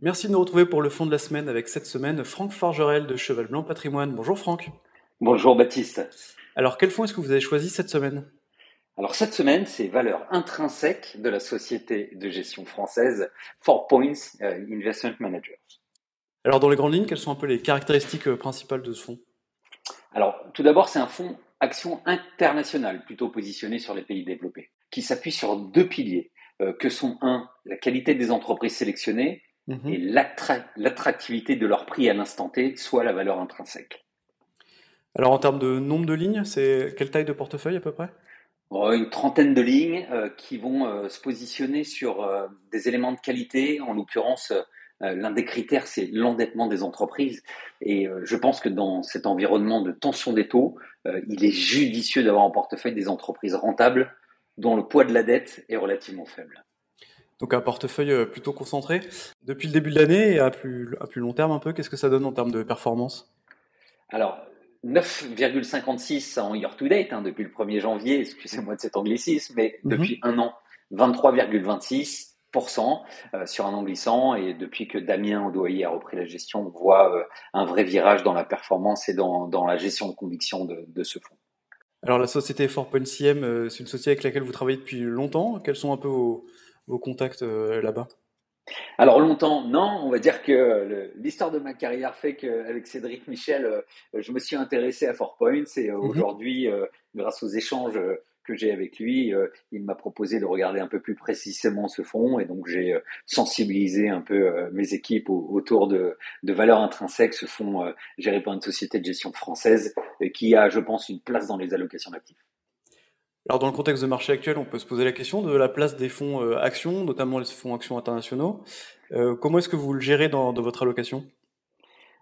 Merci de nous retrouver pour le fond de la semaine avec cette semaine Franck Forgerel de Cheval Blanc Patrimoine. Bonjour Franck. Bonjour Baptiste. Alors quel fonds est-ce que vous avez choisi cette semaine? Alors cette semaine, c'est valeur intrinsèque de la société de gestion française Four Points euh, Investment Managers. Alors dans les grandes lignes, quelles sont un peu les caractéristiques euh, principales de ce fonds? Alors tout d'abord, c'est un fonds action internationale plutôt positionné sur les pays développés, qui s'appuie sur deux piliers, euh, que sont un, la qualité des entreprises sélectionnées Mhm. et l'attractivité de leur prix à l'instant T, soit la valeur intrinsèque. Alors en termes de nombre de lignes, c'est quelle taille de portefeuille à peu près? Une trentaine de lignes euh, qui vont euh, se positionner sur euh, des éléments de qualité. En l'occurrence, l'un des critères, c'est l'endettement des entreprises. Et je pense que dans cet environnement de tension des taux, il est judicieux d'avoir en portefeuille des entreprises rentables dont le poids de la dette est relativement faible donc un portefeuille euh, plutôt concentré. Depuis le début de l'année et à plus, à plus long terme un peu, qu'est-ce que ça donne en termes de performance? Alors, 9,56 en year-to-date, hein, depuis le 1er janvier, excusez-moi de cet anglicisme, mais mhm. depuis un an, 23,26% euh, sur un an glissant. Et depuis que Damien Odoyer a repris la gestion, on voit euh, un vrai virage dans la performance et dans, dans la gestion de conviction de, de ce fonds. Alors la société 4.cm, c'est une société avec laquelle vous travaillez depuis longtemps. Quels sont un peu vos, vos contacts euh, là-bas? Alors longtemps, non. On va dire que l'histoire de ma carrière fait qu'avec Cédric Michel, euh, je me suis intéressé à Four Points et euh, mhm. aujourd'hui, grâce aux échanges que j'ai avec lui, il m'a proposé de regarder un peu plus précisément ce fonds et donc j'ai sensibilisé un peu mes équipes autour de, de valeurs intrinsèques. Ce fonds géré par une société de gestion française qui a, je pense, une place dans les allocations d'actifs. Alors dans le contexte de marché actuel, on peut se poser la question de la place des fonds euh, actions, notamment les fonds actions internationaux. Euh, comment est-ce que vous le gérez dans, votre allocation?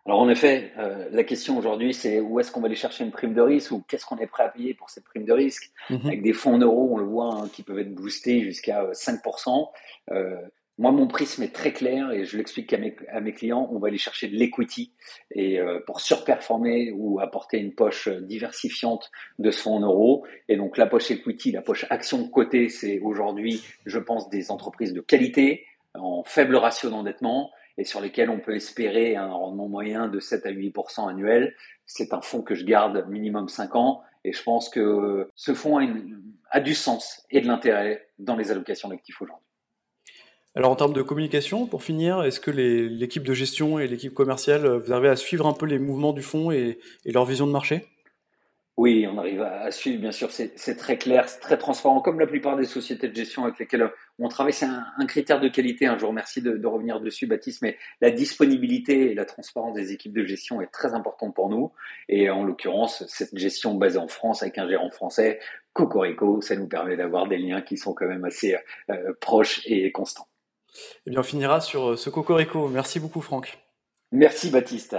Alors en effet, euh, la question aujourd'hui, c'est où est-ce qu'on va aller chercher une prime de risque ou qu'est-ce qu'on est prêt à payer pour cette prime de risque? Mhm. Avec des fonds en euros, on le voit, hein, qui peuvent être boostés jusqu'à 5%. Moi, mon prisme est très clair et je l'explique à mes, clients. On va aller chercher de l'equity et euh, pour surperformer ou apporter une poche diversifiante de en euros. Et donc, la poche equity, la poche action côté, c'est aujourd'hui, je pense, des entreprises de qualité en faible ratio d'endettement et sur lesquelles on peut espérer un rendement moyen de 7 à 8% annuel. C'est un fonds que je garde minimum 5 ans et je pense que ce fonds a, a du sens et de l'intérêt dans les allocations d'actifs aujourd'hui. Alors en termes de communication, pour finir, est-ce que l'équipe de gestion et l'équipe commerciale, vous arrivez à suivre un peu les mouvements du fonds et, leur vision de marché? Oui, on arrive à, suivre, bien sûr, c'est très clair, c'est très transparent, comme la plupart des sociétés de gestion avec lesquelles on travaille. C'est un, critère de qualité, hein. je vous remercie de, revenir dessus, Baptiste, mais la disponibilité et la transparence des équipes de gestion est très importante pour nous. Et en l'occurrence, cette gestion basée en France avec un gérant français, Cocorico, ça nous permet d'avoir des liens qui sont quand même assez euh, proches et constants. Eh bien, on finira sur euh, ce cocorico. Merci beaucoup, Franck. Merci, Baptiste.